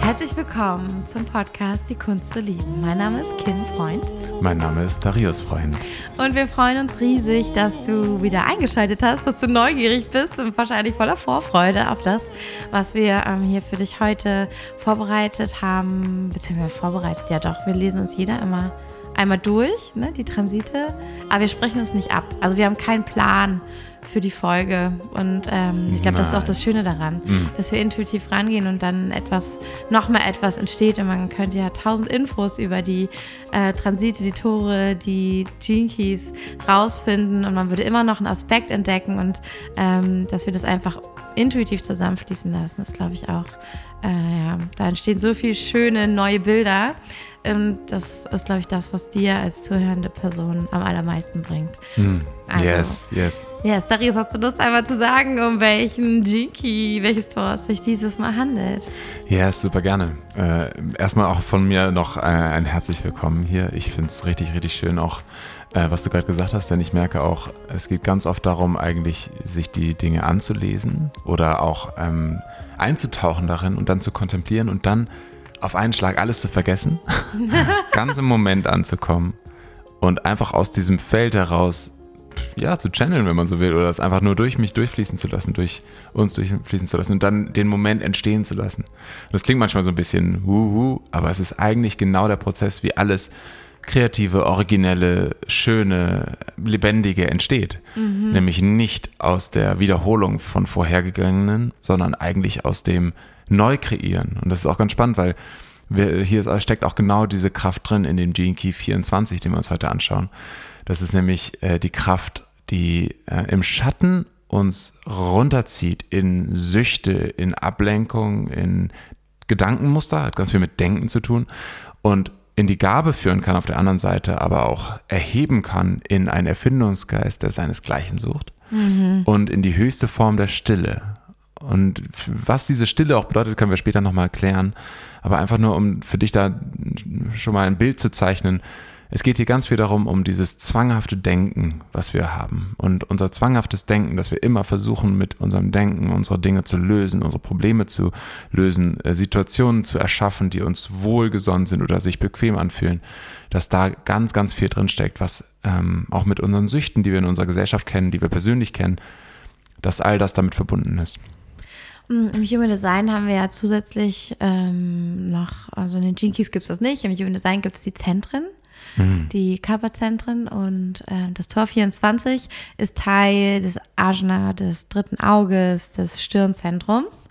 Herzlich willkommen zum Podcast Die Kunst zu lieben. Mein Name ist Kim Freund. Mein Name ist Darius Freund. Und wir freuen uns riesig, dass du wieder eingeschaltet hast, dass du neugierig bist und wahrscheinlich voller Vorfreude auf das, was wir ähm, hier für dich heute vorbereitet haben. Beziehungsweise vorbereitet, ja doch, wir lesen uns jeder immer einmal durch, ne, die Transite. Aber wir sprechen uns nicht ab. Also wir haben keinen Plan für die Folge. Und ähm, ich glaube, das ist auch das Schöne daran, mhm. dass wir intuitiv rangehen und dann etwas, noch mal etwas entsteht. Und man könnte ja tausend Infos über die äh, Transite, die Tore, die Gene Keys rausfinden und man würde immer noch einen Aspekt entdecken und ähm, dass wir das einfach intuitiv zusammenfließen lassen, das glaube ich auch. Äh, ja, da entstehen so viele schöne neue Bilder. Ähm, das ist, glaube ich, das, was dir als zuhörende Person am allermeisten bringt. Mm. Also, yes, yes. Yes, Darius, hast du Lust einmal zu sagen, um welchen Jinky, welches Tor es sich dieses Mal handelt? Ja, yes, super gerne. Äh, erstmal auch von mir noch äh, ein herzlich willkommen hier. Ich finde es richtig, richtig schön, auch äh, was du gerade gesagt hast, denn ich merke auch, es geht ganz oft darum, eigentlich sich die Dinge anzulesen oder auch ähm, einzutauchen darin und dann zu kontemplieren und dann auf einen Schlag alles zu vergessen, ganz im Moment anzukommen und einfach aus diesem Feld heraus ja, zu channeln, wenn man so will, oder es einfach nur durch mich durchfließen zu lassen, durch uns durchfließen zu lassen und dann den Moment entstehen zu lassen. Das klingt manchmal so ein bisschen wuhu, aber es ist eigentlich genau der Prozess, wie alles kreative, originelle, schöne, lebendige entsteht. Mhm. Nämlich nicht aus der Wiederholung von vorhergegangenen, sondern eigentlich aus dem neu kreieren. Und das ist auch ganz spannend, weil wir, hier ist, steckt auch genau diese Kraft drin in dem Gene Key 24, den wir uns heute anschauen. Das ist nämlich äh, die Kraft, die äh, im Schatten uns runterzieht in Süchte, in Ablenkung, in Gedankenmuster, hat ganz viel mit Denken zu tun und in die Gabe führen kann auf der anderen Seite, aber auch erheben kann in einen Erfindungsgeist, der seinesgleichen sucht mhm. und in die höchste Form der Stille. Und was diese Stille auch bedeutet, können wir später nochmal klären. Aber einfach nur, um für dich da schon mal ein Bild zu zeichnen. Es geht hier ganz viel darum, um dieses zwanghafte Denken, was wir haben. Und unser zwanghaftes Denken, dass wir immer versuchen, mit unserem Denken unsere Dinge zu lösen, unsere Probleme zu lösen, äh, Situationen zu erschaffen, die uns wohlgesonnen sind oder sich bequem anfühlen, dass da ganz, ganz viel drinsteckt, was ähm, auch mit unseren Süchten, die wir in unserer Gesellschaft kennen, die wir persönlich kennen, dass all das damit verbunden ist. Hm, Im Human Design haben wir ja zusätzlich ähm, noch, also in den Jinkies gibt es das nicht, im Human Design gibt es die Zentren, mhm. die Körperzentren. Und äh, das Tor 24 ist Teil des Ajna, des dritten Auges, des Stirnzentrums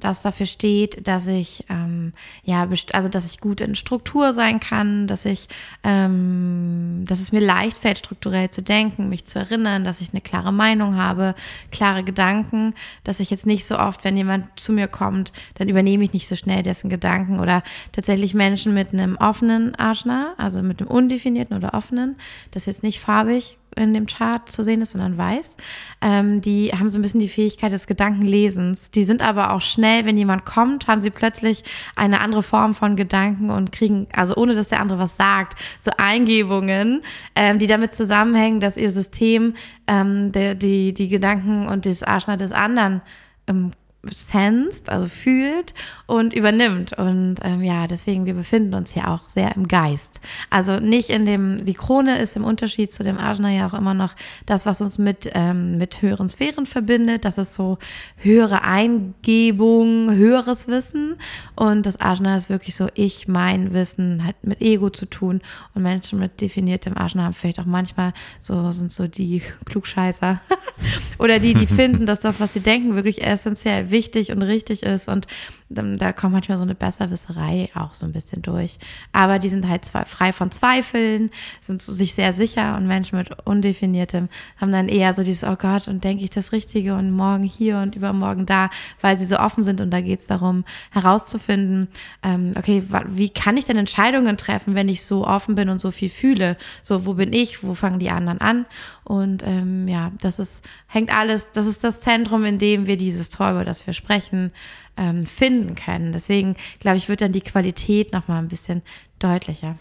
das dafür steht, dass ich ähm, ja also dass ich gut in Struktur sein kann, dass ich ähm, dass es mir leicht fällt strukturell zu denken, mich zu erinnern, dass ich eine klare Meinung habe, klare Gedanken, dass ich jetzt nicht so oft, wenn jemand zu mir kommt, dann übernehme ich nicht so schnell dessen Gedanken oder tatsächlich Menschen mit einem offenen Ajna, also mit einem undefinierten oder offenen, das jetzt nicht farbig in dem Chart zu sehen ist, sondern weiß. Ähm, die haben so ein bisschen die Fähigkeit des Gedankenlesens. Die sind aber auch schnell, wenn jemand kommt, haben sie plötzlich eine andere Form von Gedanken und kriegen, also ohne dass der andere was sagt, so Eingebungen, ähm, die damit zusammenhängen, dass ihr System ähm, die, die, die Gedanken und das Arschner des anderen ähm, sensed, also fühlt und übernimmt. Und ähm, ja, deswegen, wir befinden uns hier auch sehr im Geist. Also nicht in dem, die Krone ist im Unterschied zu dem Ajna ja auch immer noch das, was uns mit, ähm, mit höheren Sphären verbindet. Das ist so höhere Eingebung, höheres Wissen. Und das Ajna ist wirklich so ich, mein Wissen, hat mit Ego zu tun. Und Menschen mit definiertem Ajna haben vielleicht auch manchmal so, sind so die Klugscheißer. Oder die, die finden, dass das, was sie denken, wirklich essentiell wichtig und richtig ist. Und da kommt manchmal so eine Besserwisserei auch so ein bisschen durch. Aber die sind halt frei von Zweifeln, sind sich sehr sicher und Menschen mit undefiniertem haben dann eher so dieses, oh Gott, und denke ich das Richtige und morgen hier und übermorgen da, weil sie so offen sind und da geht es darum herauszufinden, ähm, okay, wie kann ich denn Entscheidungen treffen, wenn ich so offen bin und so viel fühle? So, wo bin ich, wo fangen die anderen an? Und ähm, ja, das ist, hängt alles, das ist das Zentrum, in dem wir dieses Tor, über das wir sprechen, ähm, finden können. Deswegen, glaube ich, wird dann die Qualität nochmal ein bisschen deutlicher.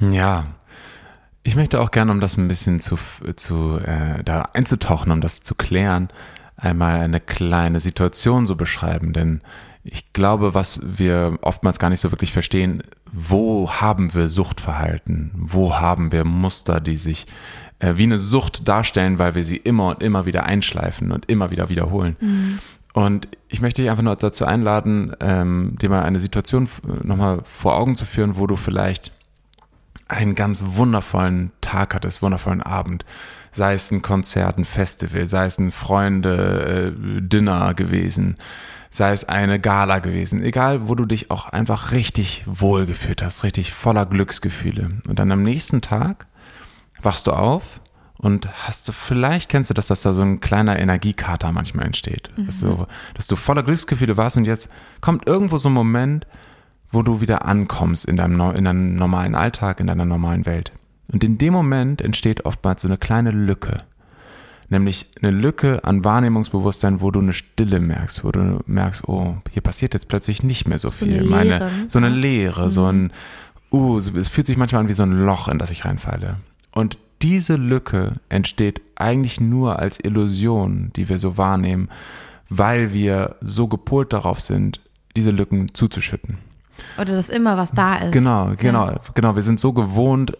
Ja. Ich möchte auch gerne, um das ein bisschen zu, zu äh, da einzutauchen, um das zu klären, einmal eine kleine Situation so beschreiben, denn ich glaube, was wir oftmals gar nicht so wirklich verstehen, wo haben wir Suchtverhalten? Wo haben wir Muster, die sich äh, wie eine Sucht darstellen, weil wir sie immer und immer wieder einschleifen und immer wieder wiederholen? Mhm. Und ich möchte dich einfach nur dazu einladen, ähm, dir mal eine Situation nochmal vor Augen zu führen, wo du vielleicht einen ganz wundervollen Tag hattest, wundervollen Abend. Sei es ein Konzert, ein Festival, sei es ein Freunde-Dinner äh, gewesen, sei es eine Gala gewesen. Egal, wo du dich auch einfach richtig wohl gefühlt hast, richtig voller Glücksgefühle. Und dann am nächsten Tag wachst du auf und hast du, vielleicht kennst du das, dass da so ein kleiner Energiekater manchmal entsteht. Mhm. Dass, du, dass du voller Glücksgefühle warst und jetzt kommt irgendwo so ein Moment, wo du wieder ankommst in deinem, in deinem normalen Alltag, in deiner normalen Welt. Und in dem Moment entsteht oftmals so eine kleine Lücke. Nämlich eine Lücke an Wahrnehmungsbewusstsein, wo du eine Stille merkst, wo du merkst, oh, hier passiert jetzt plötzlich nicht mehr so, so viel. Eine Meine, so eine Leere, mhm. so ein, uh, es fühlt sich manchmal an wie so ein Loch, in das ich reinfalle. Und diese Lücke entsteht eigentlich nur als Illusion, die wir so wahrnehmen, weil wir so gepolt darauf sind, diese Lücken zuzuschütten. Oder dass immer was da ist. Genau, genau, ja. genau. Wir sind so gewohnt,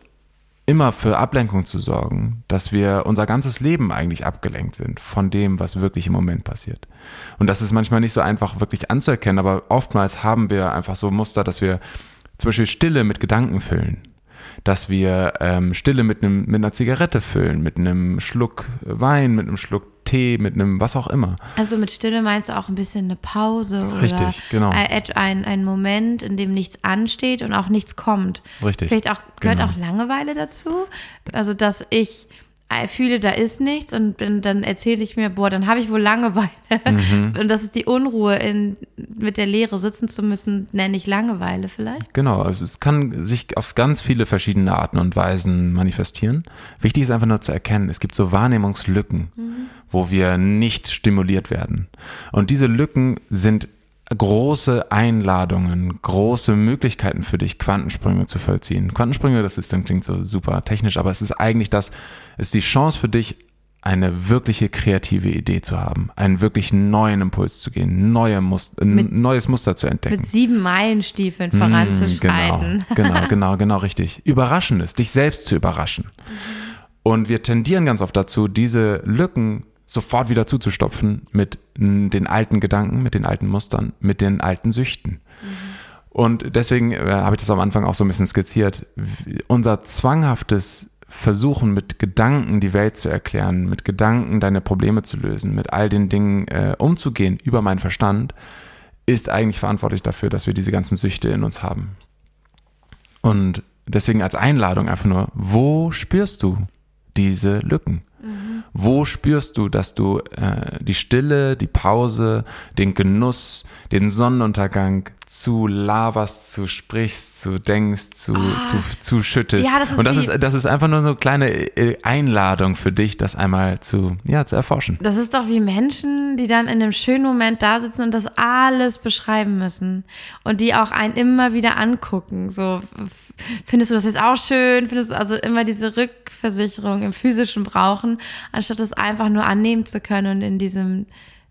immer für Ablenkung zu sorgen, dass wir unser ganzes Leben eigentlich abgelenkt sind von dem, was wirklich im Moment passiert. Und das ist manchmal nicht so einfach wirklich anzuerkennen, aber oftmals haben wir einfach so Muster, dass wir zum Beispiel Stille mit Gedanken füllen dass wir ähm, Stille mit, einem, mit einer Zigarette füllen, mit einem Schluck Wein, mit einem Schluck Tee, mit einem was auch immer. Also mit Stille meinst du auch ein bisschen eine Pause Richtig, oder genau. ein, ein Moment, in dem nichts ansteht und auch nichts kommt. Richtig. Vielleicht auch, gehört genau. auch Langeweile dazu. Also dass ich fühle, da ist nichts und dann erzähle ich mir, boah, dann habe ich wohl Langeweile. Mhm. Und das ist die Unruhe, in, mit der Leere sitzen zu müssen, nenne ich Langeweile vielleicht. Genau, also es kann sich auf ganz viele verschiedene Arten und Weisen manifestieren. Wichtig ist einfach nur zu erkennen, es gibt so Wahrnehmungslücken, mhm. wo wir nicht stimuliert werden. Und diese Lücken sind große Einladungen, große Möglichkeiten für dich, Quantensprünge zu vollziehen. Quantensprünge, das ist dann klingt so super technisch, aber es ist eigentlich das, ist die Chance für dich, eine wirkliche kreative Idee zu haben, einen wirklich neuen Impuls zu gehen, neue Muster, ein mit, neues Muster zu entdecken. Mit sieben Meilenstiefeln voranzuschreiten. Genau, genau, genau, genau, richtig. Überraschendes, dich selbst zu überraschen. Und wir tendieren ganz oft dazu, diese Lücken sofort wieder zuzustopfen mit den alten Gedanken, mit den alten Mustern, mit den alten Süchten. Mhm. Und deswegen äh, habe ich das am Anfang auch so ein bisschen skizziert. Unser zwanghaftes Versuchen, mit Gedanken die Welt zu erklären, mit Gedanken deine Probleme zu lösen, mit all den Dingen äh, umzugehen über meinen Verstand, ist eigentlich verantwortlich dafür, dass wir diese ganzen Süchte in uns haben. Und deswegen als Einladung einfach nur, wo spürst du diese Lücken? Wo spürst du, dass du äh, die Stille, die Pause, den Genuss, den Sonnenuntergang zu laberst, zu sprichst, zu denkst, zu, oh. zu, zu schüttest. Ja, das ist Und das ist, das ist einfach nur so eine kleine äh, Einladung für dich, das einmal zu, ja, zu erforschen. Das ist doch wie Menschen, die dann in einem schönen Moment da sitzen und das alles beschreiben müssen. Und die auch einen immer wieder angucken. So, findest du das jetzt auch schön? Findest du also immer diese Rückversicherung im physischen brauchen, anstatt es einfach nur annehmen zu können und in diesem,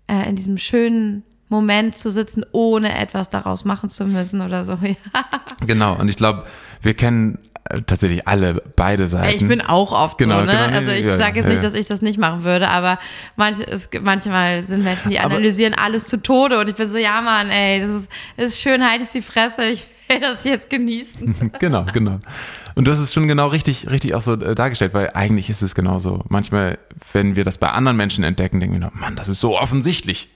äh, in diesem schönen Moment zu sitzen, ohne etwas daraus machen zu müssen oder so. Ja. Genau, und ich glaube, wir kennen äh, tatsächlich alle beide Seiten. Ich bin auch oft genau, so, ne? Genau, also ich ja, sage jetzt ja, nicht, dass ich das nicht machen würde, aber manch, es, manchmal sind Menschen, die analysieren aber, alles zu Tode und ich bin so, ja Mann, ey, das ist, das ist schön, halt es die Fresse, ich will das jetzt genießen. genau, genau. Und das ist schon genau richtig, richtig auch so äh, dargestellt, weil eigentlich ist es genauso. Manchmal, wenn wir das bei anderen Menschen entdecken, denken wir, Mann, das ist so offensichtlich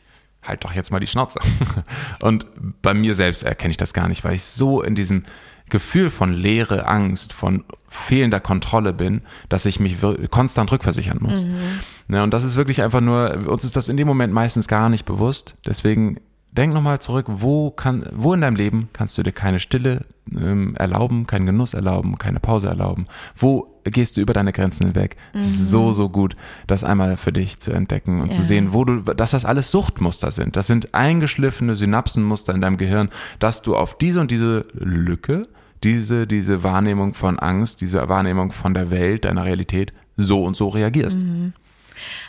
halt doch jetzt mal die Schnauze. Und bei mir selbst erkenne ich das gar nicht, weil ich so in diesem Gefühl von Leere, Angst, von fehlender Kontrolle bin, dass ich mich konstant rückversichern muss. Mhm. Ja, und das ist wirklich einfach nur, uns ist das in dem Moment meistens gar nicht bewusst. Deswegen denk nochmal zurück, wo kann, wo in deinem Leben kannst du dir keine Stille ähm, erlauben, keinen Genuss erlauben, keine Pause erlauben? Wo gehst du über deine Grenzen hinweg? Mhm. So, so gut, das einmal für dich zu entdecken und ja. zu sehen, wo du, dass das alles Suchtmuster sind. Das sind eingeschliffene Synapsenmuster in deinem Gehirn, dass du auf diese und diese Lücke, diese, diese Wahrnehmung von Angst, diese Wahrnehmung von der Welt, deiner Realität, so und so reagierst. Mhm.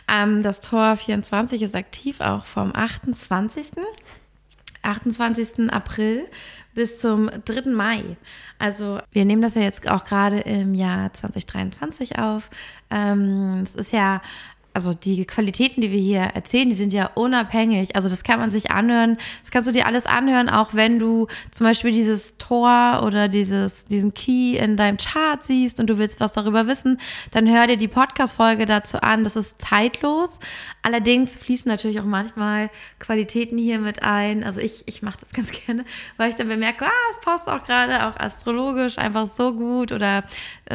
Ähm, das Tor 24 ist aktiv auch vom 28. 28. April bis zum 3. Mai. Also wir nehmen das ja jetzt auch gerade im Jahr 2023 auf. Ähm, es ist ja also die Qualitäten, die wir hier erzählen, die sind ja unabhängig. Also das kann man sich anhören. Das kannst du dir alles anhören, auch wenn du zum Beispiel dieses Tor oder dieses, diesen Key in deinem Chart siehst und du willst was darüber wissen, dann hör dir die Podcast-Folge dazu an. Das ist zeitlos. Allerdings fließen natürlich auch manchmal Qualitäten hier mit ein. Also ich, ich mache das ganz gerne, weil ich dann bemerke, ah, es passt auch gerade auch astrologisch einfach so gut oder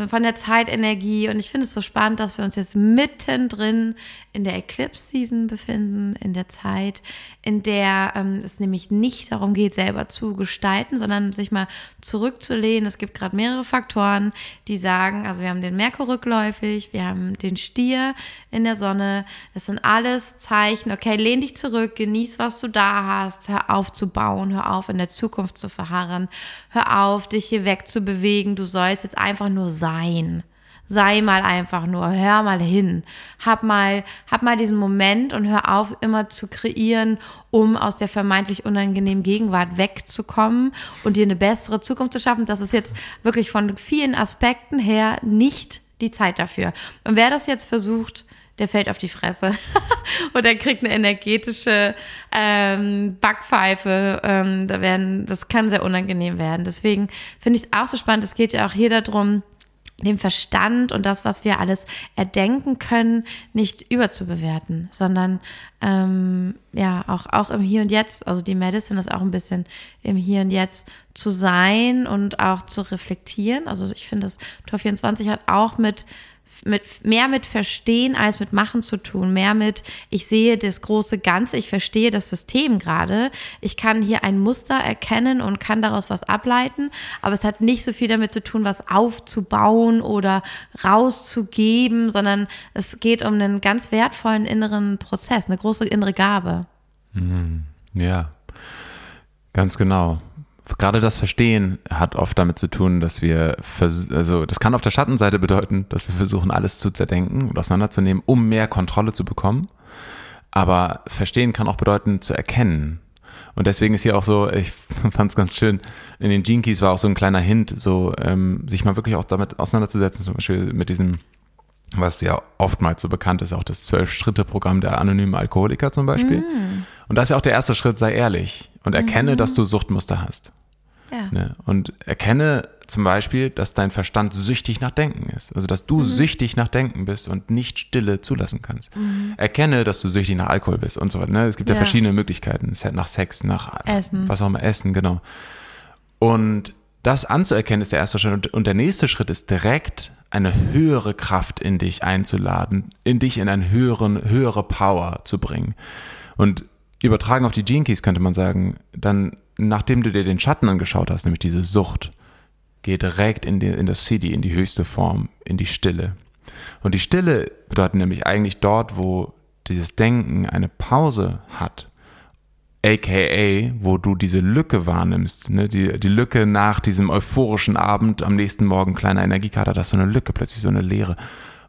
von der Zeitenergie. Und ich finde es so spannend, dass wir uns jetzt mittendrin in der Eclipse Season befinden, in der Zeit, in der ähm, es nämlich nicht darum geht, selber zu gestalten, sondern sich mal zurückzulehnen. Es gibt gerade mehrere Faktoren, die sagen, also wir haben den Merkur rückläufig, wir haben den Stier in der Sonne. Das sind alles Zeichen, okay, lehn dich zurück, genieß, was du da hast, hör auf zu bauen, hör auf in der Zukunft zu verharren, hör auf, dich hier wegzubewegen, du sollst jetzt einfach nur sein sei mal einfach nur, hör mal hin, hab mal, hab mal diesen Moment und hör auf, immer zu kreieren, um aus der vermeintlich unangenehmen Gegenwart wegzukommen und dir eine bessere Zukunft zu schaffen. Das ist jetzt wirklich von vielen Aspekten her nicht die Zeit dafür. Und wer das jetzt versucht, der fällt auf die Fresse oder kriegt eine energetische ähm, Backpfeife. Ähm, da werden, das kann sehr unangenehm werden. Deswegen finde ich es auch so spannend. Es geht ja auch hier darum, dem Verstand und das, was wir alles erdenken können, nicht überzubewerten, sondern ähm, ja auch auch im Hier und Jetzt. Also die Medicine ist auch ein bisschen im Hier und Jetzt zu sein und auch zu reflektieren. Also ich finde, das Tor 24 hat auch mit mit, mehr mit Verstehen als mit Machen zu tun, mehr mit, ich sehe das große Ganze, ich verstehe das System gerade, ich kann hier ein Muster erkennen und kann daraus was ableiten, aber es hat nicht so viel damit zu tun, was aufzubauen oder rauszugeben, sondern es geht um einen ganz wertvollen inneren Prozess, eine große innere Gabe. Mhm. Ja, ganz genau gerade das Verstehen hat oft damit zu tun, dass wir, also das kann auf der Schattenseite bedeuten, dass wir versuchen, alles zu zerdenken und auseinanderzunehmen, um mehr Kontrolle zu bekommen. Aber Verstehen kann auch bedeuten, zu erkennen. Und deswegen ist hier auch so, ich fand es ganz schön, in den Gene Keys war auch so ein kleiner Hint, so ähm, sich mal wirklich auch damit auseinanderzusetzen, zum Beispiel mit diesem, was ja oftmals so bekannt ist, auch das Zwölf-Schritte-Programm der anonymen Alkoholiker zum Beispiel. Mm. Und da ist ja auch der erste Schritt, sei ehrlich und erkenne, mm. dass du Suchtmuster hast. Ja. Ne? Und erkenne zum Beispiel, dass dein Verstand süchtig nach Denken ist. Also, dass du mhm. süchtig nach Denken bist und nicht Stille zulassen kannst. Mhm. Erkenne, dass du süchtig nach Alkohol bist und so weiter. Ne? Es gibt ja. ja verschiedene Möglichkeiten. Nach Sex, nach Essen. was auch immer, Essen, genau. Und das anzuerkennen ist der erste Schritt. Und der nächste Schritt ist direkt eine höhere Kraft in dich einzuladen, in dich in eine höheren, höhere Power zu bringen. Und übertragen auf die Gene Keys könnte man sagen, dann nachdem du dir den Schatten angeschaut hast, nämlich diese Sucht, geh direkt in, die, in das CD, in die höchste Form, in die Stille. Und die Stille bedeutet nämlich eigentlich dort, wo dieses Denken eine Pause hat, aka, wo du diese Lücke wahrnimmst, ne? die, die Lücke nach diesem euphorischen Abend, am nächsten Morgen kleiner Energiekater, das ist so eine Lücke, plötzlich so eine Leere.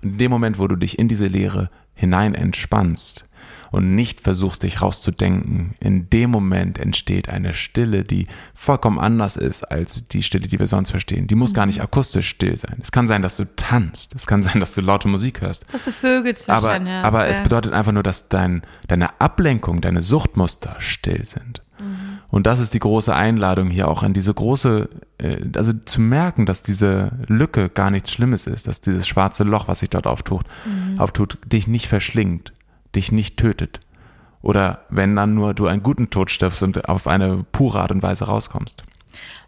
Und in dem Moment, wo du dich in diese Leere hinein entspannst, und nicht versuchst, dich rauszudenken, in dem Moment entsteht eine Stille, die vollkommen anders ist als die Stille, die wir sonst verstehen. Die muss mhm. gar nicht akustisch still sein. Es kann sein, dass du tanzt. Es kann sein, dass du laute Musik hörst. Dass du Vögel zwischen Aber, hast, aber ja. es bedeutet einfach nur, dass dein, deine Ablenkung, deine Suchtmuster still sind. Mhm. Und das ist die große Einladung hier auch in diese große, äh, also zu merken, dass diese Lücke gar nichts Schlimmes ist, dass dieses schwarze Loch, was sich dort auftut, mhm. auftut, dich nicht verschlingt dich nicht tötet. Oder wenn dann nur du einen guten Tod stirbst und auf eine pure Art und Weise rauskommst.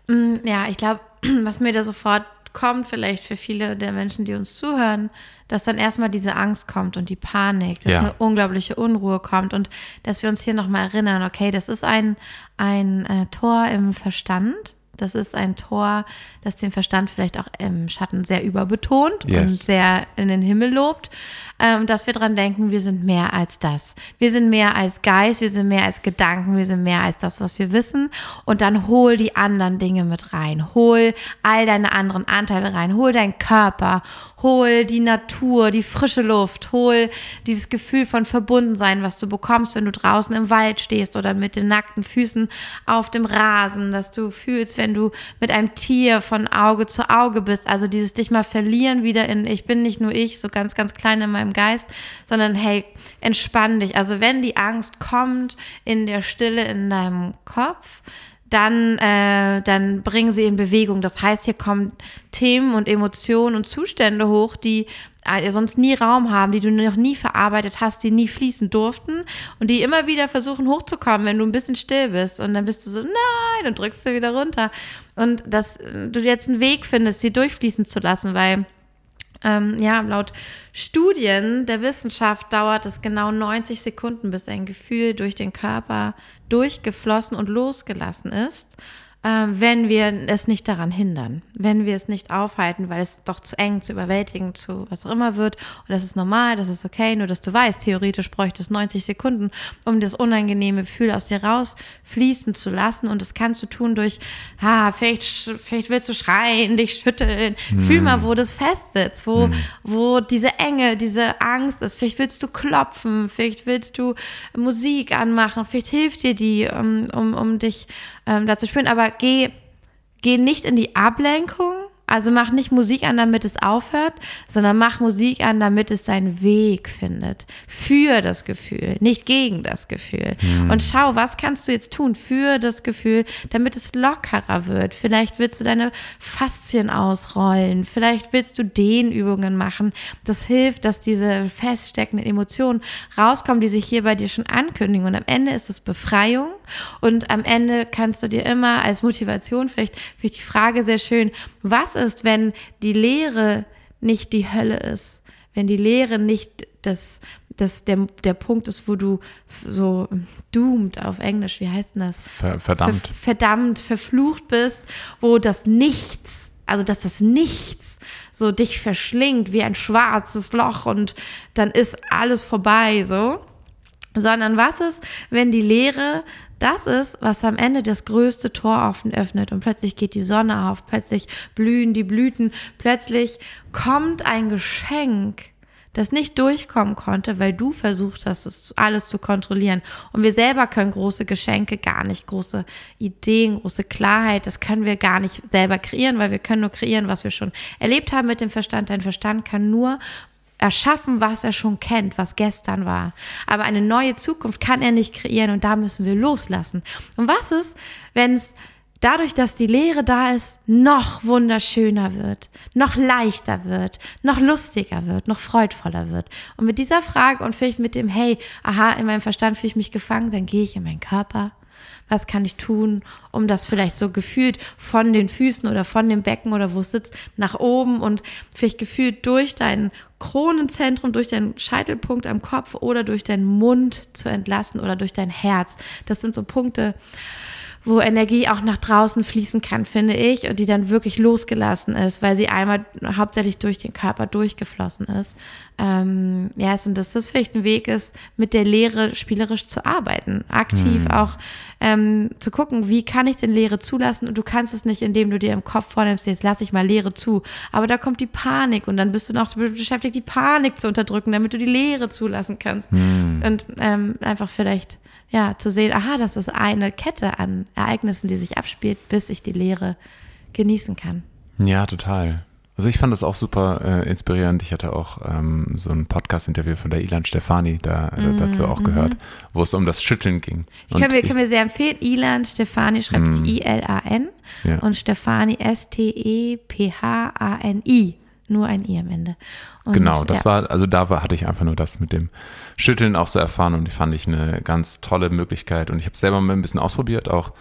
Mm, ja, ich glaube, was mir da sofort kommt, vielleicht für viele der Menschen, die uns zuhören, dass dann erstmal diese Angst kommt und die Panik, dass ja. eine unglaubliche Unruhe kommt und dass wir uns hier nochmal erinnern, okay, das ist ein, ein äh, Tor im Verstand. Das ist ein Tor, das den Verstand vielleicht auch im Schatten sehr überbetont Yes. und sehr in den Himmel lobt, ähm, dass wir dran denken, wir sind mehr als das. Wir sind mehr als Geist, wir sind mehr als Gedanken, wir sind mehr als das, was wir wissen. Und dann hol die anderen Dinge mit rein. Hol all deine anderen Anteile rein. Hol deinen Körper. Hol die Natur, die frische Luft. Hol dieses Gefühl von Verbundensein, was du bekommst, wenn du draußen im Wald stehst oder mit den nackten Füßen auf dem Rasen, dass du fühlst, wenn du mit einem Tier von Auge zu Auge bist. Also dieses dich mal verlieren wieder in, ich bin nicht nur ich, so ganz, ganz klein in meinem Geist, sondern hey, entspann dich. Also wenn die Angst kommt in der Stille in deinem Kopf, dann, äh, dann bringen sie in Bewegung. Das heißt, hier kommen Themen und Emotionen und Zustände hoch, die äh, sonst nie Raum haben, die du noch nie verarbeitet hast, die nie fließen durften und die immer wieder versuchen hochzukommen, wenn du ein bisschen still bist. Und dann bist du so, nein, und drückst du wieder runter. Und dass du jetzt einen Weg findest, sie durchfließen zu lassen, weil ähm, ja, laut Studien der Wissenschaft dauert es genau 90 Sekunden, bis ein Gefühl durch den Körper durchgeflossen und losgelassen ist, wenn wir es nicht daran hindern, wenn wir es nicht aufhalten, weil es doch zu eng, zu überwältigend, zu was auch immer wird. Und das ist normal, das ist okay, nur dass du weißt, theoretisch bräuchte es 90 Sekunden, um das unangenehme Gefühl aus dir rausfließen zu lassen. Und das kannst du tun durch, ah, vielleicht, vielleicht willst du schreien, dich schütteln. Fühl mal, wo das festsitzt, wo, wo diese Enge, diese Angst ist. Vielleicht willst du klopfen, vielleicht willst du Musik anmachen, vielleicht hilft dir die, um, um, um dich ähm, dazu spüren. Aber geh, geh nicht in die Ablenkung. Also mach nicht Musik an, damit es aufhört, sondern mach Musik an, damit es seinen Weg findet. Für das Gefühl, nicht gegen das Gefühl. Und schau, was kannst du jetzt tun für das Gefühl, damit es lockerer wird. Vielleicht willst du deine Faszien ausrollen. Vielleicht willst du Dehnübungen machen. Das hilft, dass diese feststeckenden Emotionen rauskommen, die sich hier bei dir schon ankündigen. Und am Ende ist es Befreiung. Und am Ende kannst du dir immer als Motivation vielleicht, vielleicht die Frage sehr schön, was ist, wenn die Leere nicht die Hölle ist? Wenn die Leere nicht das, das der, der Punkt ist, wo du so doomed auf Englisch, wie heißt denn das? Ver verdammt. Ver verdammt, verflucht bist, wo das Nichts, also dass das Nichts so dich verschlingt wie ein schwarzes Loch und dann ist alles vorbei, so sondern was ist, wenn die Leere das ist, was am Ende das größte Tor offen öffnet und plötzlich geht die Sonne auf, plötzlich blühen die Blüten, plötzlich kommt ein Geschenk, das nicht durchkommen konnte, weil du versucht hast, alles zu kontrollieren. Und wir selber können große Geschenke gar nicht, große Ideen, große Klarheit, das können wir gar nicht selber kreieren, weil wir können nur kreieren, was wir schon erlebt haben mit dem Verstand. Dein Verstand kann nur erschaffen, was er schon kennt, was gestern war. Aber eine neue Zukunft kann er nicht kreieren und da müssen wir loslassen. Und was ist, wenn es dadurch, dass die Leere da ist, noch wunderschöner wird, noch leichter wird, noch lustiger wird, noch freudvoller wird. Und mit dieser Frage und vielleicht mit dem, hey, aha, in meinem Verstand fühle ich mich gefangen, dann gehe ich in meinen Körper. Was kann ich tun, um das vielleicht so gefühlt von den Füßen oder von dem Becken oder wo es sitzt, nach oben und vielleicht gefühlt durch dein Kronenzentrum, durch deinen Scheitelpunkt am Kopf oder durch deinen Mund zu entlassen oder durch dein Herz. Das sind so Punkte, wo Energie auch nach draußen fließen kann, finde ich, und die dann wirklich losgelassen ist, weil sie einmal hauptsächlich durch den Körper durchgeflossen ist. Ähm, ja, yes, und dass das vielleicht ein Weg ist, mit der Lehre spielerisch zu arbeiten, aktiv auch ähm, zu gucken, wie kann ich denn Lehre zulassen? Und du kannst es nicht, indem du dir im Kopf vornimmst, jetzt lasse ich mal Lehre zu. Aber da kommt die Panik und dann bist du noch beschäftigt, die Panik zu unterdrücken, damit du die Lehre zulassen kannst. Und ähm, einfach vielleicht ja, zu sehen, aha, das ist eine Kette an Ereignissen, die sich abspielt, bis ich die Lehre genießen kann. Ja, total. Also ich fand das auch super äh, inspirierend. Ich hatte auch ähm, so ein Podcast-Interview von der Ilan Stefani da, äh, dazu auch gehört, wo es um das Schütteln ging. Ich kann, mir, kann mir sehr empfehlen, Ilan Stefani schreibt sich I-L-A-N Ja. und Stefani S-T-E-P-H-A-N-I. Nur ein I am Ende. Und, Genau, das ja. war, also da war, hatte ich einfach nur das mit dem Schütteln auch so erfahren und die fand ich eine ganz tolle Möglichkeit. Und ich habe selber mal ein bisschen ausprobiert, auch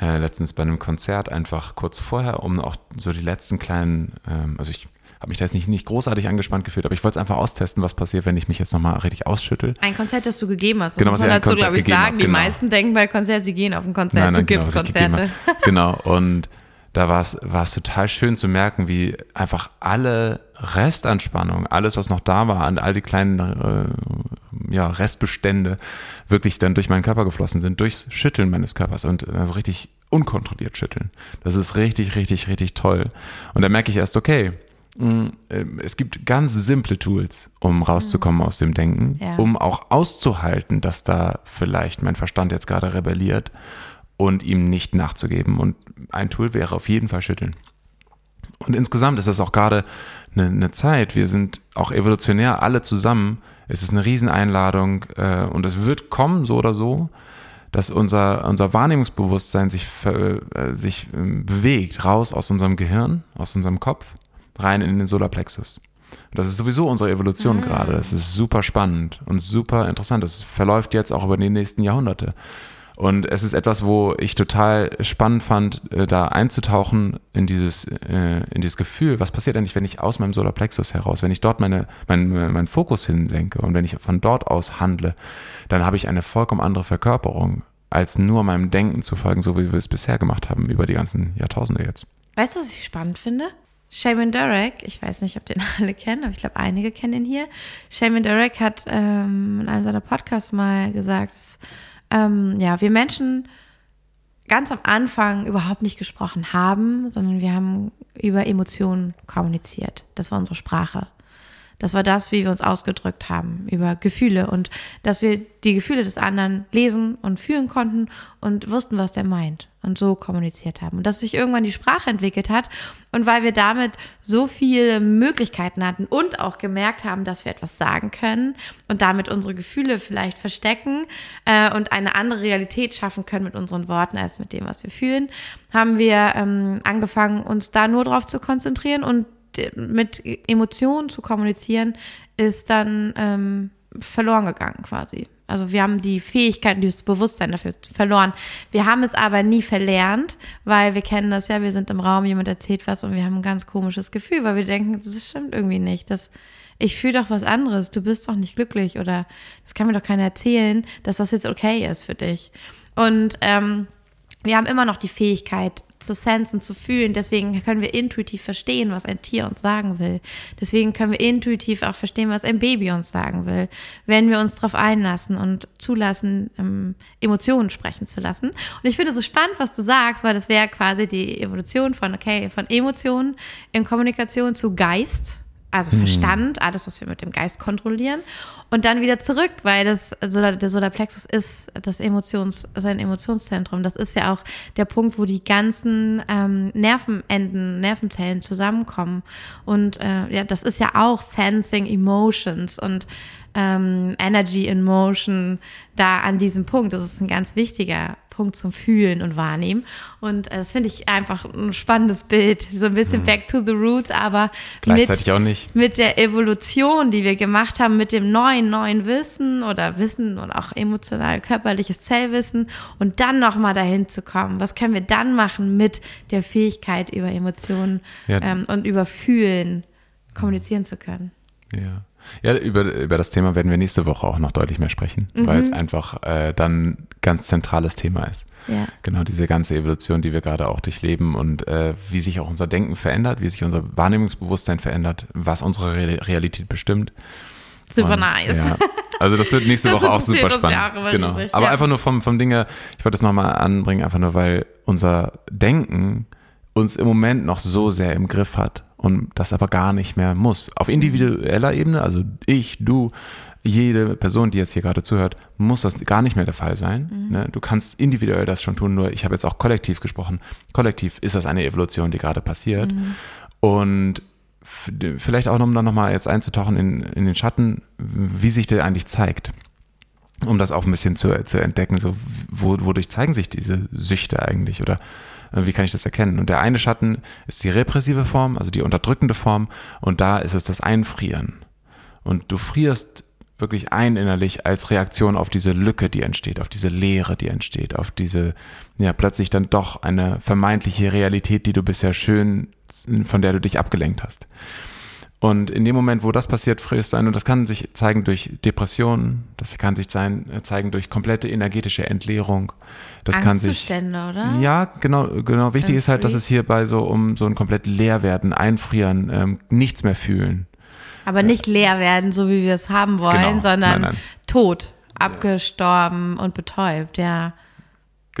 äh, letztens bei einem Konzert einfach kurz vorher, um auch so die letzten kleinen, ähm, also ich habe mich da jetzt nicht, nicht großartig angespannt gefühlt, aber ich wollte es einfach austesten, was passiert, wenn ich mich jetzt nochmal richtig ausschüttel. Ein Konzert, das du gegeben hast. Das Genau, muss was man dazu, Konzert glaube ich, gegeben sagen. hab, Die genau. meisten denken bei Konzert, sie gehen auf ein Konzert. Nein, nein, du gibst genau, gegeben Konzerte. Genau, und da war es war es total schön zu merken, wie einfach alle Restanspannung, alles, was noch da war, an all die kleinen äh, ja, Restbestände wirklich dann durch meinen Körper geflossen sind, durchs Schütteln meines Körpers und also richtig unkontrolliert schütteln. Das ist richtig, richtig, richtig toll. Und da merke ich erst, okay, mh, äh, es gibt ganz simple Tools, um rauszukommen aus dem Denken, Ja. um auch auszuhalten, dass da vielleicht mein Verstand jetzt gerade rebelliert und ihm nicht nachzugeben. Und ein Tool wäre auf jeden Fall schütteln. Und insgesamt ist das auch gerade eine, eine Zeit. Wir sind auch evolutionär alle zusammen. Es ist eine Rieseneinladung äh, und es wird kommen, so oder so, dass unser, unser Wahrnehmungsbewusstsein sich, äh, sich ähm, bewegt, raus aus unserem Gehirn, aus unserem Kopf, rein in den Solarplexus. Das ist sowieso unsere Evolution gerade. Das ist super spannend und super interessant. Das verläuft jetzt auch über die nächsten Jahrhunderte. Und es ist etwas, wo ich total spannend fand, äh, da einzutauchen in dieses, äh, in dieses Gefühl, was passiert eigentlich, wenn ich aus meinem Solarplexus heraus, wenn ich dort meine, mein, meinen Fokus hinlenke und wenn ich von dort aus handle, dann habe ich eine vollkommen andere Verkörperung, als nur meinem Denken zu folgen, so wie wir es bisher gemacht haben, über die ganzen Jahrtausende jetzt. Weißt du, was ich spannend finde? Shaman Durek, ich weiß nicht, ob den alle kennen, aber ich glaube, einige kennen ihn hier. Shaman Durek hat ähm, in einem seiner Podcasts mal gesagt, dass, ähm, ja, wir Menschen ganz am Anfang überhaupt nicht gesprochen haben, sondern wir haben über Emotionen kommuniziert. Das war unsere Sprache. Das war das, wie wir uns ausgedrückt haben über Gefühle und dass wir die Gefühle des anderen lesen und fühlen konnten und wussten, was der meint und so kommuniziert haben. Und dass sich irgendwann die Sprache entwickelt hat und weil wir damit so viele Möglichkeiten hatten und auch gemerkt haben, dass wir etwas sagen können und damit unsere Gefühle vielleicht verstecken äh, und eine andere Realität schaffen können mit unseren Worten als mit dem, was wir fühlen, haben wir ähm, angefangen, uns da nur drauf zu konzentrieren und mit Emotionen zu kommunizieren, ist dann ähm, verloren gegangen quasi. Also wir haben die Fähigkeit, und dieses Bewusstsein dafür verloren. Wir haben es aber nie verlernt, weil wir kennen das ja, wir sind im Raum, jemand erzählt was und wir haben ein ganz komisches Gefühl, weil wir denken, das stimmt irgendwie nicht. Das, ich fühle doch was anderes, du bist doch nicht glücklich oder das kann mir doch keiner erzählen, dass das jetzt okay ist für dich. Und ähm, wir haben immer noch die Fähigkeit zu sensen, zu fühlen. Deswegen können wir intuitiv verstehen, was ein Tier uns sagen will. Deswegen können wir intuitiv auch verstehen, was ein Baby uns sagen will, wenn wir uns darauf einlassen und zulassen, ähm, Emotionen sprechen zu lassen. Und ich finde es so spannend, was du sagst, weil das wäre quasi die Evolution von, okay, von Emotionen in Kommunikation zu Geist. Also Verstand, alles, was wir mit dem Geist kontrollieren. Und dann wieder zurück, weil das, Solar, der Solarplexus ist das Emotions, sein Emotionszentrum. Das ist ja auch der Punkt, wo die ganzen ähm, Nervenenden, Nervenzellen zusammenkommen. Und äh, ja, das ist ja auch Sensing Emotions und ähm, Energy in Motion da an diesem Punkt. Das ist ein ganz wichtiger Punkt zum Fühlen und Wahrnehmen. Und äh, das finde ich einfach ein spannendes Bild. So ein bisschen back to the roots, aber Mhm. Gleichzeitig mit, auch nicht. mit der Evolution, die wir gemacht haben, mit dem neuen, neuen Wissen oder Wissen und auch emotional körperliches Zellwissen und dann nochmal dahin zu kommen. Was können wir dann machen mit der Fähigkeit, über Emotionen Ja. ähm, und über Fühlen kommunizieren zu können? Ja. Ja, über, über das Thema werden wir nächste Woche auch noch deutlich mehr sprechen, weil es einfach äh, dann ganz zentrales Thema ist. Ja. Genau, diese ganze Evolution, die wir gerade auch durchleben und äh, wie sich auch unser Denken verändert, wie sich unser Wahrnehmungsbewusstsein verändert, was unsere Re Realität bestimmt. Super Und, nice. Ja, also das wird nächste Das Woche auch super spannend. ja auch immer genau. riesig, Aber ja. einfach nur vom, vom Dinge, ich wollte das nochmal anbringen, einfach nur, weil unser Denken uns im Moment noch so sehr im Griff hat und das aber gar nicht mehr muss. Auf individueller Ebene, also ich, du, jede Person, die jetzt hier gerade zuhört, muss das gar nicht mehr der Fall sein. Ne? Du kannst individuell das schon tun, nur ich habe jetzt auch kollektiv gesprochen. Kollektiv ist das eine Evolution, die gerade passiert. Und f- vielleicht auch, um dann nochmal jetzt einzutauchen in, in den Schatten, wie sich der eigentlich zeigt. Um das auch ein bisschen zu, zu entdecken, so wo, wodurch zeigen sich diese Süchte eigentlich oder wie kann ich das erkennen? Und der eine Schatten ist die repressive Form, also die unterdrückende Form und da ist es das Einfrieren. Und du frierst wirklich ein innerlich als Reaktion auf diese Lücke, die entsteht, auf diese Leere, die entsteht, auf diese, ja, plötzlich dann doch eine vermeintliche Realität, die du bisher schön, von der du dich abgelenkt hast. Und in dem Moment, wo das passiert, frierst du ein. Und das kann sich zeigen durch Depressionen, das kann sich äh, zeigen durch komplette energetische Entleerung. Das kann sich. oder? Ja, genau, genau. Wichtig ist halt, dass es hierbei so um so ein komplett leer werden, einfrieren, ähm, nichts mehr fühlen. Aber nicht leer werden, so wie wir es haben wollen, Genau. sondern Nein, nein. tot, abgestorben und betäubt, ja.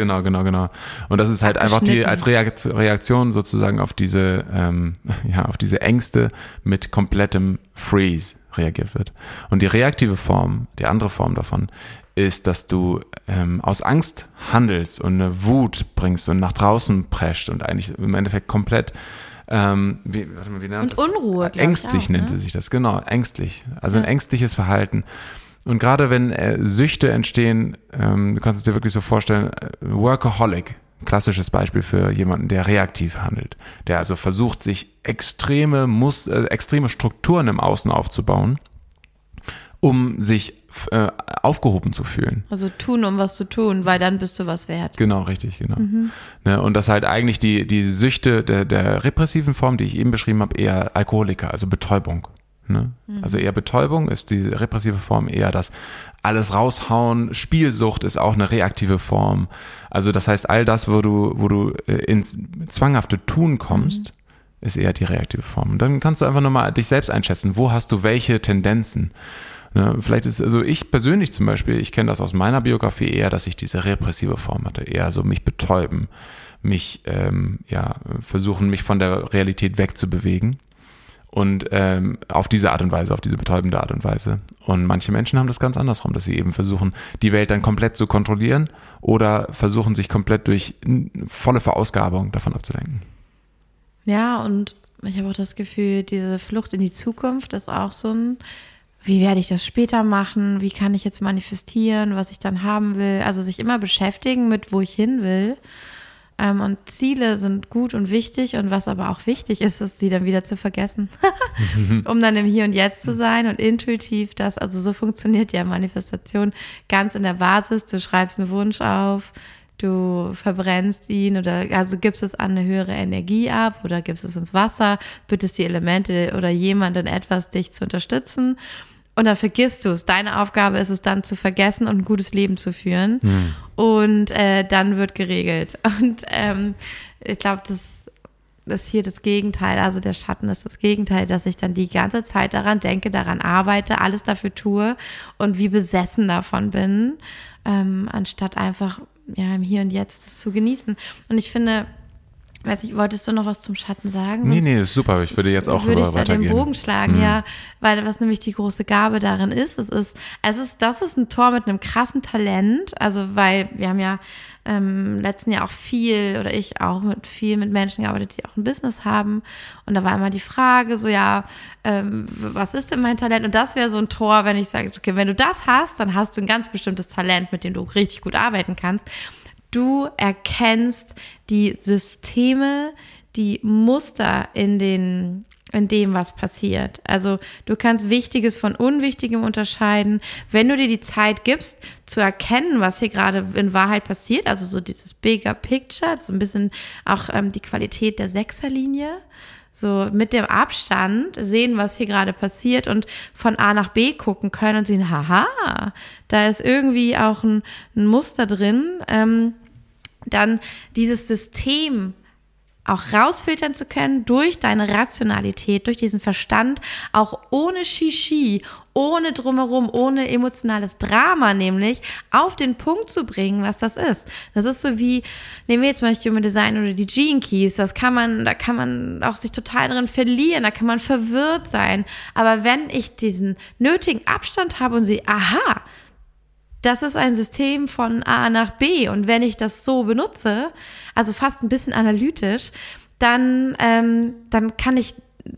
Genau, genau, genau. Und das ist halt einfach die als Reakt- Reaktion sozusagen auf diese, ähm, ja, auf diese Ängste mit komplettem Freeze reagiert wird. Und die reaktive Form, die andere Form davon, ist, dass du ähm, aus Angst handelst und eine Wut bringst und nach draußen prescht und eigentlich im Endeffekt komplett ähm, wie, warte mal, wie nennt Und das? Unruhe, Ängstlich auch, nennt ne? sich das, genau, ängstlich. Also ein Ja. ängstliches Verhalten. Und gerade wenn äh, Süchte entstehen, ähm, du kannst es dir wirklich so vorstellen, äh, Workaholic, klassisches Beispiel für jemanden, der reaktiv handelt, der also versucht, sich extreme, Mus äh, extreme Strukturen im Außen aufzubauen, um sich äh, aufgehoben zu fühlen. Also tun, um was zu tun, weil dann bist du was wert. Genau, richtig, genau. Ne, und das halt eigentlich die, die Süchte der, der repressiven Form, die ich eben beschrieben habe, eher Alkoholiker, also Betäubung. Ne? Also eher Betäubung ist die repressive Form eher das alles raushauen. Spielsucht ist auch eine reaktive Form. Also das heißt, all das, wo du, wo du äh, ins zwanghafte Tun kommst, ist eher die reaktive Form. Und dann kannst du einfach nochmal dich selbst einschätzen. Wo hast du welche Tendenzen? Ne, vielleicht ist, also ich persönlich zum Beispiel, ich kenne das aus meiner Biografie eher, dass ich diese repressive Form hatte, eher so mich betäuben, mich, ähm, ja, versuchen, mich von der Realität wegzubewegen und ähm, auf diese Art und Weise, auf diese betäubende Art und Weise. Und manche Menschen haben das ganz andersrum, dass sie eben versuchen, die Welt dann komplett zu kontrollieren oder versuchen, sich komplett durch volle Verausgabung davon abzulenken. Ja, und ich habe auch das Gefühl, diese Flucht in die Zukunft ist auch so ein, wie werde ich das später machen? Wie kann ich jetzt manifestieren, was ich dann haben will? Also sich immer beschäftigen mit, wo ich hin will. Ähm, und Ziele sind gut und wichtig und was aber auch wichtig ist, ist sie dann wieder zu vergessen, um dann im Hier und Jetzt zu sein und intuitiv das, also so funktioniert ja Manifestation ganz in der Basis. Du schreibst einen Wunsch auf, du verbrennst ihn oder also gibst es an eine höhere Energie ab oder gibst es ins Wasser, bittest die Elemente oder jemanden etwas, dich zu unterstützen. Und dann vergisst du es. Deine Aufgabe ist es dann zu vergessen und ein gutes Leben zu führen. Und äh, dann wird geregelt. Und ähm, ich glaube, das ist hier das Gegenteil. Also der Schatten ist das Gegenteil, dass ich dann die ganze Zeit daran denke, daran arbeite, alles dafür tue und wie besessen davon bin, ähm, anstatt einfach ja im Hier und Jetzt zu genießen. Und ich finde, weiß ich, wolltest du noch was zum Schatten sagen? Nee, Sonst nee, ist super. Ich würde jetzt auch würde ich da den Bogen schlagen, Mhm. ja, weil was nämlich die große Gabe darin ist, es ist, es ist, das ist ein Tor mit einem krassen Talent, also weil wir haben ja ähm, letzten Jahr auch viel oder ich auch mit viel mit Menschen gearbeitet, die auch ein Business haben und da war immer die Frage so, ja, ähm, was ist denn mein Talent und das wäre so ein Tor, wenn ich sage, okay, wenn du das hast, dann hast du ein ganz bestimmtes Talent, mit dem du richtig gut arbeiten kannst. Du erkennst die Systeme, die Muster in den in dem, was passiert. Also du kannst Wichtiges von Unwichtigem unterscheiden, wenn du dir die Zeit gibst, zu erkennen, was hier gerade in Wahrheit passiert. Also so dieses Bigger Picture, das ist ein bisschen auch ähm, die Qualität der Sechserlinie. So mit dem Abstand sehen, was hier gerade passiert und von A nach B gucken können und sehen, haha, da ist irgendwie auch ein, ein Muster drin. Ähm, dann dieses System auch rausfiltern zu können durch deine Rationalität, durch diesen Verstand, auch ohne Shishi, ohne drumherum, ohne emotionales Drama nämlich, auf den Punkt zu bringen, was das ist. Das ist so wie, nehmen wir jetzt mal Human Design oder die Gene Keys, das kann man, da kann man auch sich total drin verlieren, da kann man verwirrt sein. Aber wenn ich diesen nötigen Abstand habe und sehe, aha, das ist ein System von A nach B und wenn ich das so benutze, also fast ein bisschen analytisch, dann, ähm, dann kann ich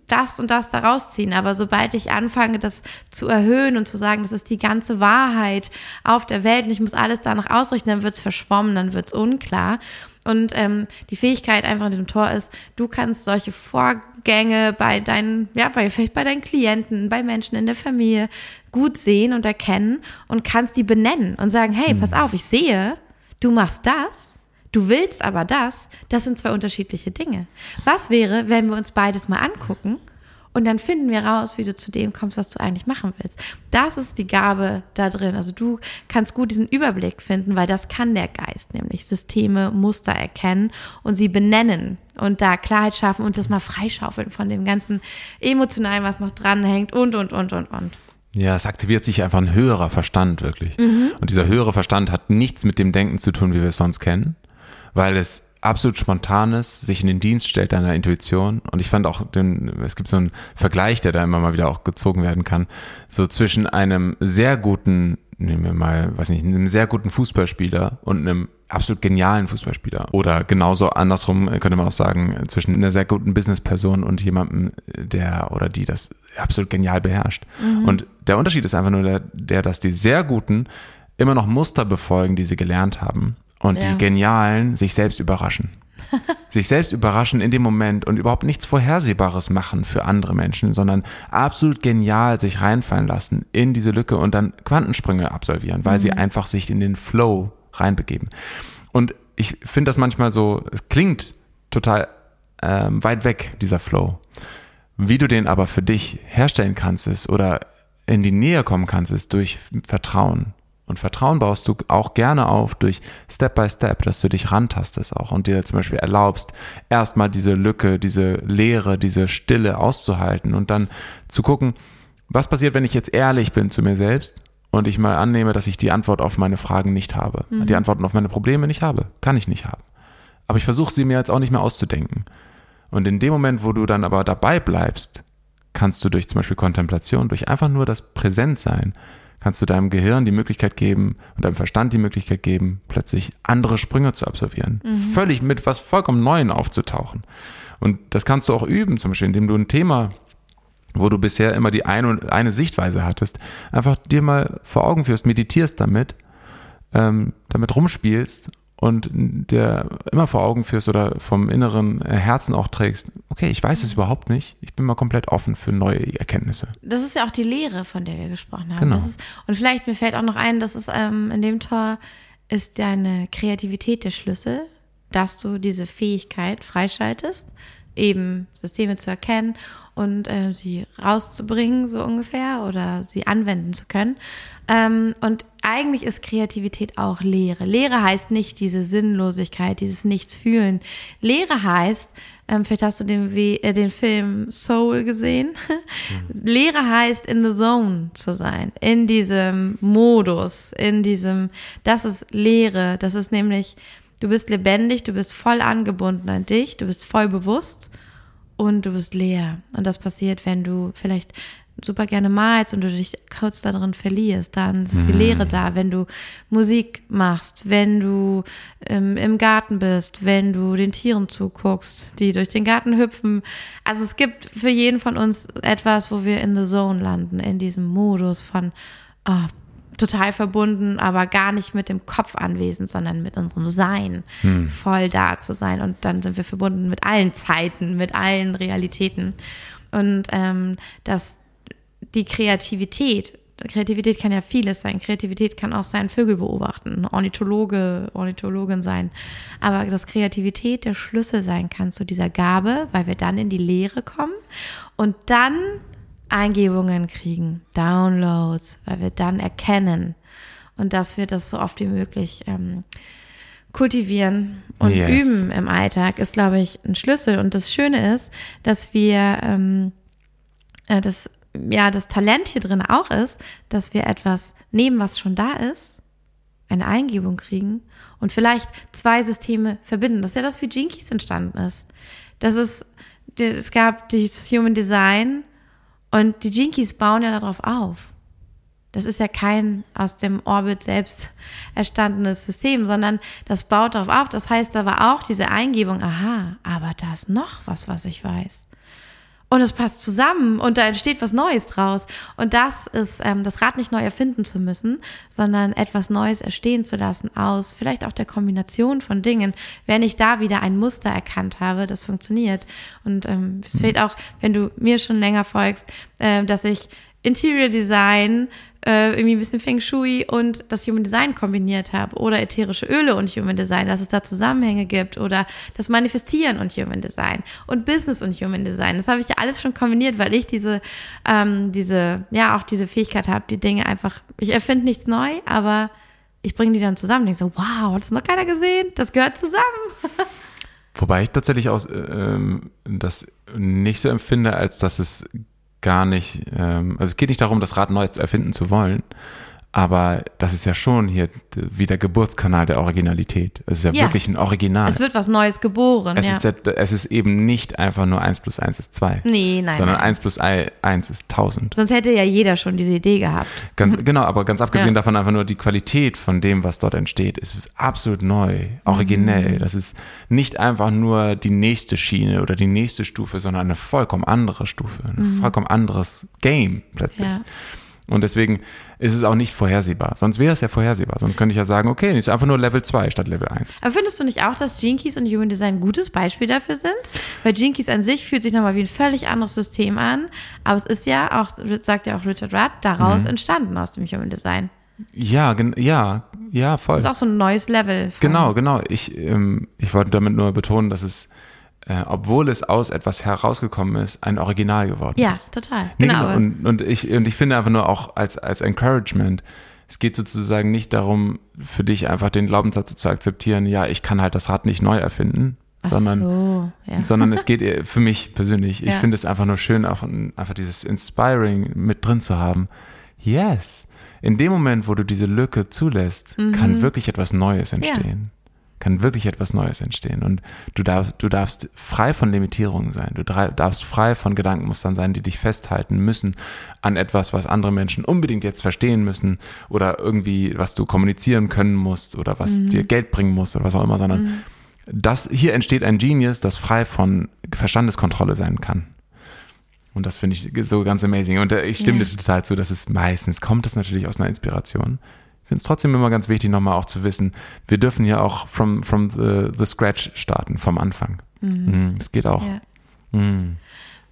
das und das daraus ziehen. Aber sobald ich anfange, das zu erhöhen und zu sagen, das ist die ganze Wahrheit auf der Welt und ich muss alles danach ausrichten, dann wird's verschwommen, dann wird's unklar. Und ähm, die Fähigkeit einfach in diesem Tor ist, du kannst solche Vorgänge bei deinen, ja, bei, vielleicht bei deinen Klienten, bei Menschen in der Familie gut sehen und erkennen und kannst die benennen und sagen, hey, pass auf, ich sehe, du machst das, du willst aber das, das sind zwei unterschiedliche Dinge. Was wäre, wenn wir uns beides mal angucken Und dann finden wir raus, wie du zu dem kommst, was du eigentlich machen willst. Das ist die Gabe da drin. Also du kannst gut diesen Überblick finden, weil das kann der Geist, nämlich Systeme, Muster erkennen und sie benennen und da Klarheit schaffen und das mal freischaufeln von dem ganzen Emotionalen, was noch dranhängt und, und, und, und, und. Ja, es aktiviert sich einfach ein höherer Verstand wirklich. Mhm. Und dieser höhere Verstand hat nichts mit dem Denken zu tun, wie wir es sonst kennen, weil es absolut spontanes, sich in den Dienst stellt deiner Intuition. Und ich fand auch, den, es gibt so einen Vergleich, der da immer mal wieder auch gezogen werden kann, so zwischen einem sehr guten, nehmen wir mal, weiß nicht, einem sehr guten Fußballspieler und einem absolut genialen Fußballspieler. Oder genauso andersrum könnte man auch sagen, zwischen einer sehr guten Businessperson und jemandem, der oder die das absolut genial beherrscht. Mhm. Und der Unterschied ist einfach nur der, der, dass die sehr guten immer noch Muster befolgen, die sie gelernt haben und ja. die Genialen sich selbst überraschen. sich selbst überraschen in dem Moment und überhaupt nichts Vorhersehbares machen für andere Menschen, sondern absolut genial sich reinfallen lassen in diese Lücke und dann Quantensprünge absolvieren, weil mhm. sie einfach sich in den Flow reinbegeben. Und ich finde das manchmal so, es klingt total ähm, weit weg, dieser Flow. Wie du den aber für dich herstellen kannst, ist oder in die Nähe kommen kannst, ist durch Vertrauen. Und Vertrauen baust du auch gerne auf durch Step by Step, dass du dich rantastest auch und dir zum Beispiel erlaubst, erstmal diese Lücke, diese Leere, diese Stille auszuhalten und dann zu gucken, was passiert, wenn ich jetzt ehrlich bin zu mir selbst und ich mal annehme, dass ich die Antwort auf meine Fragen nicht habe, mhm. die Antworten auf meine Probleme nicht habe, kann ich nicht haben. Aber ich versuche sie mir jetzt auch nicht mehr auszudenken. Und in dem Moment, wo du dann aber dabei bleibst, kannst du durch zum Beispiel Kontemplation, durch einfach nur das Präsentsein, kannst du deinem Gehirn die Möglichkeit geben und deinem Verstand die Möglichkeit geben, plötzlich andere Sprünge zu absolvieren. Mhm. Völlig mit was vollkommen Neuen aufzutauchen. Und das kannst du auch üben, zum Beispiel, indem du ein Thema, wo du bisher immer die eine, eine Sichtweise hattest, einfach dir mal vor Augen führst, meditierst damit, ähm, damit rumspielst und der immer vor Augen führst oder vom inneren Herzen auch trägst, okay, ich weiß es überhaupt nicht, ich bin mal komplett offen für neue Erkenntnisse. Das ist ja auch die Lehre, von der wir gesprochen haben. Genau. Ist, und vielleicht, mir fällt auch noch ein, dass es ähm, in dem Tor ist deine Kreativität der Schlüssel, dass du diese Fähigkeit freischaltest, eben Systeme zu erkennen und äh, sie rauszubringen, so ungefähr, oder sie anwenden zu können. Ähm, und eigentlich ist Kreativität auch Lehre. Lehre heißt nicht diese Sinnlosigkeit, dieses Nichtsfühlen. Lehre heißt, ähm, vielleicht hast du den, äh, den Film Soul gesehen. Mhm. Lehre heißt, in the zone zu sein, in diesem Modus, in diesem, das ist Lehre. Das ist nämlich, du bist lebendig, du bist voll angebunden an dich, du bist voll bewusst und du bist leer. Und das passiert, wenn du vielleicht super gerne malst und du dich kurz darin verlierst, dann ist die Leere da, wenn du Musik machst, wenn du ähm, im Garten bist, wenn du den Tieren zuguckst, die durch den Garten hüpfen. Also es gibt für jeden von uns etwas, wo wir in the zone landen, in diesem Modus von oh, total verbunden, aber gar nicht mit dem Kopf anwesend, sondern mit unserem Sein hm. voll da zu sein. Und dann sind wir verbunden mit allen Zeiten, mit allen Realitäten. Und ähm, dass die Kreativität, Kreativität kann ja vieles sein. Kreativität kann auch sein Vögel beobachten, Ornithologe, Ornithologin sein. Aber dass Kreativität der Schlüssel sein kann zu dieser Gabe, weil wir dann in die Lehre kommen und dann Eingebungen kriegen, Downloads, weil wir dann erkennen und dass wir das so oft wie möglich ähm, kultivieren und yes. üben im Alltag, ist, glaube ich, ein Schlüssel. Und das Schöne ist, dass wir ähm, äh, das, ja, das Talent hier drin auch ist, dass wir etwas nehmen, was schon da ist, eine Eingebung kriegen und vielleicht zwei Systeme verbinden. Das ist ja das, wie Jinkies entstanden ist. Das ist, es gab das Human Design und die Jinkies bauen ja darauf auf. Das ist ja kein aus dem Orbit selbst erstandenes System, sondern das baut darauf auf. Das heißt aber auch diese Eingebung, aha, aber da ist noch was, was ich weiß und es passt zusammen und da entsteht was Neues draus. Und das ist ähm, das Rad nicht neu erfinden zu müssen, sondern etwas Neues erstehen zu lassen aus vielleicht auch der Kombination von Dingen. Wenn ich da wieder ein Muster erkannt habe, das funktioniert. Und ähm, es fehlt auch, wenn du mir schon länger folgst, äh, dass ich Interior Design, äh, irgendwie ein bisschen Feng Shui und das Human Design kombiniert habe oder ätherische Öle und Human Design, dass es da Zusammenhänge gibt oder das Manifestieren und Human Design und Business und Human Design. Das habe ich ja alles schon kombiniert, weil ich diese, ähm, diese, ja, auch diese Fähigkeit habe, die Dinge einfach, ich erfinde nichts neu, aber ich bringe die dann zusammen. Ich so, wow, hat das noch keiner gesehen? Das gehört zusammen. Wobei ich tatsächlich aus, ähm, das nicht so empfinde, als dass es gar nicht, ähm, also es geht nicht darum, das Rad neu erfinden zu wollen, aber das ist ja schon hier wie der Geburtskanal der Originalität. Es ist ja, ja, wirklich ein Original. Es wird was Neues geboren. Es, ja. ist, es ist eben nicht einfach nur 1 plus 1 ist 2. Nee, nein. Sondern nein. 1 plus 1 ist 1000. Sonst hätte ja jeder schon diese Idee gehabt. Ganz, genau, aber ganz abgesehen ja. davon einfach nur die Qualität von dem, was dort entsteht, ist absolut neu, originell. Mhm. Das ist nicht einfach nur die nächste Schiene oder die nächste Stufe, sondern eine vollkommen andere Stufe, ein mhm. vollkommen anderes Game plötzlich. Und deswegen ist es auch nicht vorhersehbar. Sonst wäre es ja vorhersehbar. Sonst könnte ich ja sagen, okay, ist einfach nur Level 2 statt Level 1. Aber findest du nicht auch, dass Jinkies und Human Design ein gutes Beispiel dafür sind? Weil Jinkies an sich fühlt sich nochmal wie ein völlig anderes System an. Aber es ist ja auch, sagt ja auch Richard Rudd, daraus mhm. entstanden aus dem Human Design. Ja, ja, ja, voll. Das ist auch so ein neues Level. Genau, genau. Ich, ähm, ich wollte damit nur betonen, dass es äh, obwohl es aus etwas herausgekommen ist, ein Original geworden ja, ist. Ja, total. Nee, genau. genau. Und, und, ich, und ich finde einfach nur auch als, als Encouragement, es geht sozusagen nicht darum, für dich einfach den Glaubenssatz zu akzeptieren, ja, ich kann halt das Rad nicht neu erfinden, Ach sondern, so, ja. sondern es geht für mich persönlich, ich ja. finde es einfach nur schön, auch einfach dieses Inspiring mit drin zu haben. Yes. In dem Moment, wo du diese Lücke zulässt, mhm. kann wirklich etwas Neues entstehen. Ja kann wirklich etwas Neues entstehen. Und du darfst, du darfst frei von Limitierungen sein. Du darfst frei von Gedankenmustern sein, die dich festhalten müssen an etwas, was andere Menschen unbedingt jetzt verstehen müssen oder irgendwie, was du kommunizieren können musst oder was mhm. dir Geld bringen muss oder was auch immer, sondern mhm. das, hier entsteht ein Genius, das frei von Verstandeskontrolle sein kann. Und das finde ich so ganz amazing. Und äh, ich stimme ja. dir total zu, dass es meistens kommt es natürlich aus einer Inspiration finde es trotzdem immer ganz wichtig, nochmal auch zu wissen, wir dürfen ja auch from, from the, the scratch starten, vom Anfang. Mhm. mhm das geht auch. Ja. Mhm.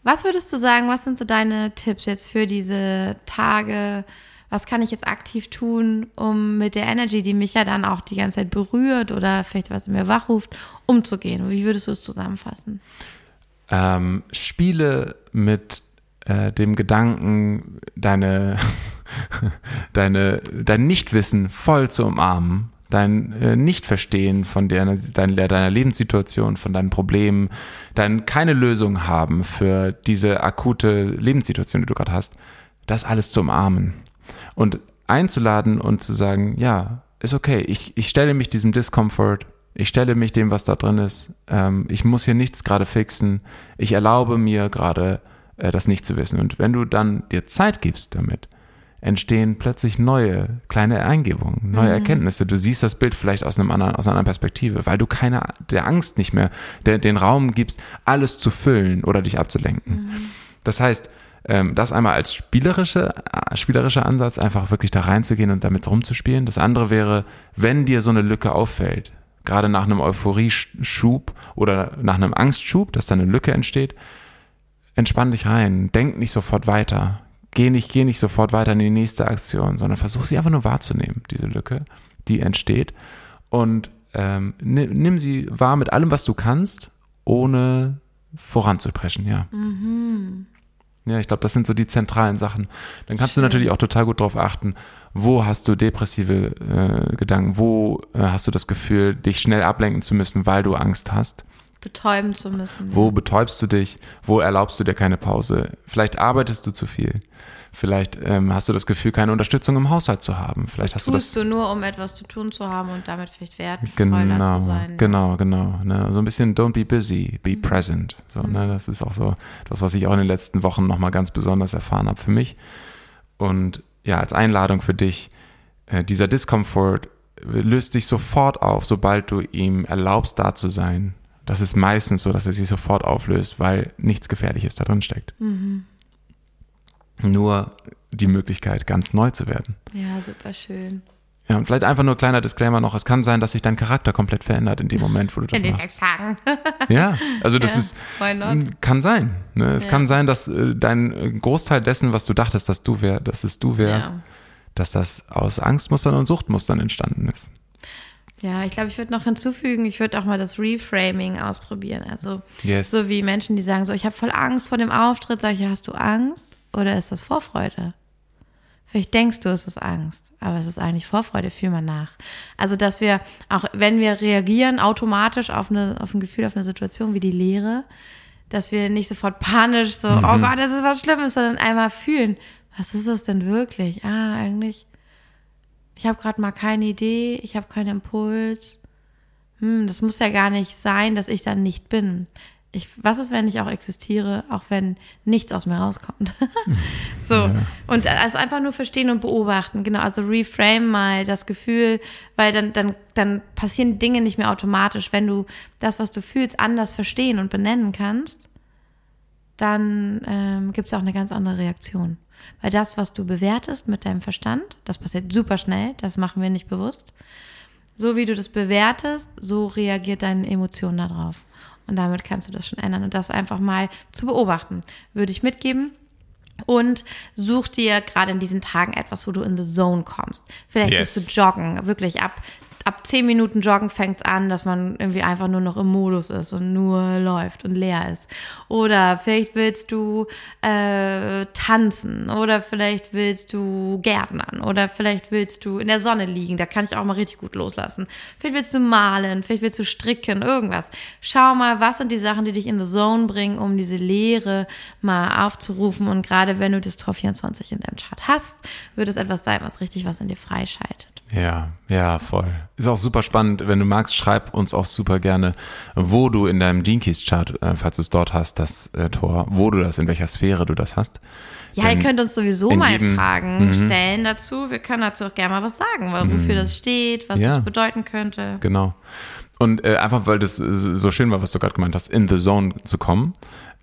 Was würdest du sagen, was sind so deine Tipps jetzt für diese Tage? Was kann ich jetzt aktiv tun, um mit der Energy, die mich ja dann auch die ganze Zeit berührt oder vielleicht was in mir wachruft, umzugehen? Wie würdest du es zusammenfassen? Ähm, spiele mit äh, dem Gedanken, deine deine, dein Nichtwissen voll zu umarmen, dein äh, Nichtverstehen von deiner, deiner, deiner Lebenssituation, von deinen Problemen, dein keine Lösung haben für diese akute Lebenssituation, die du gerade hast, das alles zu umarmen und einzuladen und zu sagen, ja, ist okay, ich, ich stelle mich diesem Discomfort, ich stelle mich dem, was da drin ist, ähm, ich muss hier nichts gerade fixen, ich erlaube mir gerade, äh, das nicht zu wissen. Und wenn du dann dir Zeit gibst damit, entstehen plötzlich neue kleine Eingebungen, neue mhm. Erkenntnisse. Du siehst das Bild vielleicht aus, einem anderen, aus einer anderen Perspektive, weil du keine der Angst nicht mehr der, den Raum gibst, alles zu füllen oder dich abzulenken. Mhm. Das heißt, ähm, das einmal als spielerische, äh, spielerischer Ansatz, einfach wirklich da reinzugehen und damit rumzuspielen. Das andere wäre, wenn dir so eine Lücke auffällt, gerade nach einem Euphorieschub oder nach einem Angstschub, dass da eine Lücke entsteht, entspann dich rein, denk nicht sofort weiter, geh nicht, geh nicht sofort weiter in die nächste Aktion, sondern versuch sie einfach nur wahrzunehmen, diese Lücke, die entsteht. Und ähm, nimm, sie wahr mit allem, was du kannst, ohne voranzupreschen, ja. Mhm. Ja, ich glaube, das sind so die zentralen Sachen. Dann kannst Schön. du natürlich auch total gut darauf achten, wo hast du depressive äh, Gedanken, wo äh, hast du das Gefühl, dich schnell ablenken zu müssen, weil du Angst hast betäuben zu müssen. Wo betäubst du dich? Wo erlaubst du dir keine Pause? Vielleicht arbeitest du zu viel. Vielleicht ähm, hast du das Gefühl, keine Unterstützung im Haushalt zu haben. Vielleicht hast Tust du das. du nur, um etwas zu tun zu haben und damit vielleicht wertvoller genau, zu sein. Genau, genau. Ne? So ein bisschen don't be busy, be mhm. present. So, mhm. ne? Das ist auch so das, was ich auch in den letzten Wochen nochmal ganz besonders erfahren habe für mich. Und ja, als Einladung für dich, äh, dieser Discomfort löst sich sofort auf, sobald du ihm erlaubst, da zu sein das ist meistens so, dass er sich sofort auflöst, weil nichts Gefährliches da drin steckt. Mhm. Nur die Möglichkeit, ganz neu zu werden. Ja, super schön. Ja, und vielleicht einfach nur kleiner Disclaimer noch. Es kann sein, dass sich dein Charakter komplett verändert in dem Moment, wo du das In den machst. sechs Tagen. Ja, also das Ja, ist, kann sein. Ne? Es Ja. kann sein, dass äh, dein äh, Großteil dessen, was du dachtest, dass du wär, dass es du wärst, Ja. dass das aus Angstmustern und Suchtmustern entstanden ist. Ja, ich glaube, ich würde noch hinzufügen, ich würde auch mal das Reframing ausprobieren. Also Yes. so wie Menschen, die sagen so, ich habe voll Angst vor dem Auftritt, sage ich, ja, hast du Angst oder ist das Vorfreude? Vielleicht denkst du, es ist Angst, aber es ist eigentlich Vorfreude, fühl mal nach. Also, dass wir, auch wenn wir reagieren automatisch auf, eine, auf ein Gefühl, auf eine Situation wie die Leere, dass wir nicht sofort panisch so, oh Gott, das ist was Schlimmes, sondern einmal fühlen, was ist das denn wirklich? Ah, eigentlich, ich habe gerade mal keine Idee, ich habe keinen Impuls. Hm, das muss ja gar nicht sein, dass ich dann nicht bin. Ich, was ist, wenn ich auch existiere, auch wenn nichts aus mir rauskommt? so. Und also einfach nur verstehen und beobachten. Genau, also reframe mal das Gefühl, weil dann, dann, dann passieren Dinge nicht mehr automatisch. Wenn du das, was du fühlst, anders verstehen und benennen kannst, dann ähm, gibt es auch eine ganz andere Reaktion. Weil das, was du bewertest mit deinem Verstand, das passiert super schnell, das machen wir nicht bewusst. So wie du das bewertest, so reagiert deine Emotion darauf. Und damit kannst du das schon ändern und das einfach mal zu beobachten. Würde ich mitgeben. Und such dir gerade in diesen Tagen etwas, wo du in the zone kommst. Vielleicht Yes. bist du joggen, wirklich ab, ab zehn Minuten Joggen fängt's an, dass man irgendwie einfach nur noch im Modus ist und nur läuft und leer ist. Oder vielleicht willst du äh, tanzen oder vielleicht willst du gärtnern oder vielleicht willst du in der Sonne liegen, da kann ich auch mal richtig gut loslassen. Vielleicht willst du malen, vielleicht willst du stricken, irgendwas. Schau mal, was sind die Sachen, die dich in the zone bringen, um diese Leere mal aufzurufen und gerade wenn du das Tor 24 in deinem Chart hast, wird es etwas sein, was richtig was in dir freischaltet. Ja, ja, voll. Ist auch super spannend. Wenn du magst, schreib uns auch super gerne, wo du in deinem Gene Keys Chart, äh, falls du es dort hast, das äh, Tor, wo du das, in welcher Sphäre du das hast. Ja, Denn ihr könnt uns sowieso mal jedem- Mhm. Fragen stellen dazu. Wir können dazu auch gerne mal was sagen, weil, wofür das steht, was Ja. das bedeuten könnte. Genau. Und äh, einfach, weil das so schön war, was du gerade gemeint hast, in the zone zu kommen,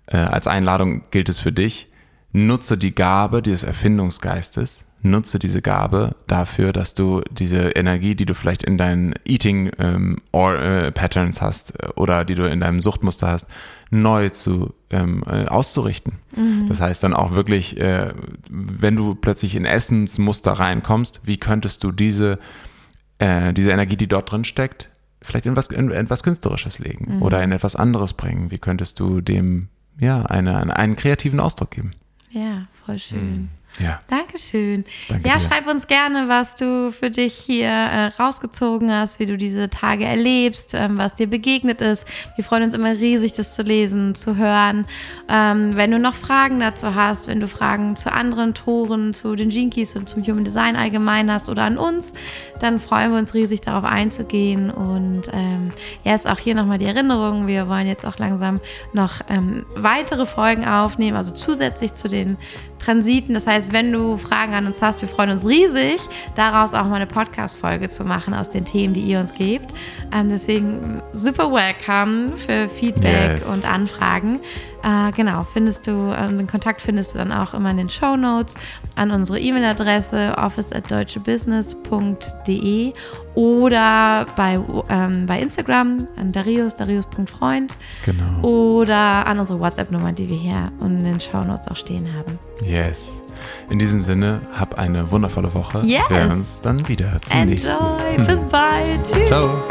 äh, als Einladung gilt es für dich, nutze die Gabe des Erfindungsgeistes, nutze diese Gabe dafür, dass du diese Energie, die du vielleicht in deinen Eating ähm, or, äh, Patterns hast äh, oder die du in deinem Suchtmuster hast, neu zu ähm, äh, auszurichten. Das heißt dann auch wirklich, äh, wenn du plötzlich in Essensmuster reinkommst, wie könntest du diese äh, diese Energie, die dort drin steckt, vielleicht in was, in etwas Künstlerisches legen oder in etwas anderes bringen? Wie könntest du dem ja eine, eine, einen kreativen Ausdruck geben? Ja, voll schön. Ja. Dankeschön. Danke ja, dir. schreib uns gerne, was du für dich hier äh, rausgezogen hast, wie du diese Tage erlebst, ähm, was dir begegnet ist. Wir freuen uns immer riesig, das zu lesen, zu hören. Ähm, wenn du noch Fragen dazu hast, wenn du Fragen zu anderen Toren, zu den Jinkies und zum Human Design allgemein hast oder an uns, dann freuen wir uns riesig, darauf einzugehen. Und ähm, ja, ist auch hier nochmal die Erinnerung. Wir wollen jetzt auch langsam noch ähm, weitere Folgen aufnehmen, also zusätzlich zu den Transiten. Das heißt, wenn du Fragen an uns hast, wir freuen uns riesig, daraus auch mal eine Podcast-Folge zu machen aus den Themen, die ihr uns gebt. Ähm, deswegen super welcome für Feedback Yes. und Anfragen. Äh, genau, findest du, äh, den Kontakt findest du dann auch immer in den Show Notes an unsere E-Mail-Adresse office at deutschebusiness.de oder bei, ähm, bei Instagram an Darius, darius.freund Genau. oder an unsere WhatsApp-Nummer, die wir hier in den Show Notes auch stehen haben. Yes. In diesem Sinne, hab eine wundervolle Woche. Yes. Wir hören uns dann wieder zum nächsten. Enjoy! Bis bald! Tschüss! Ciao.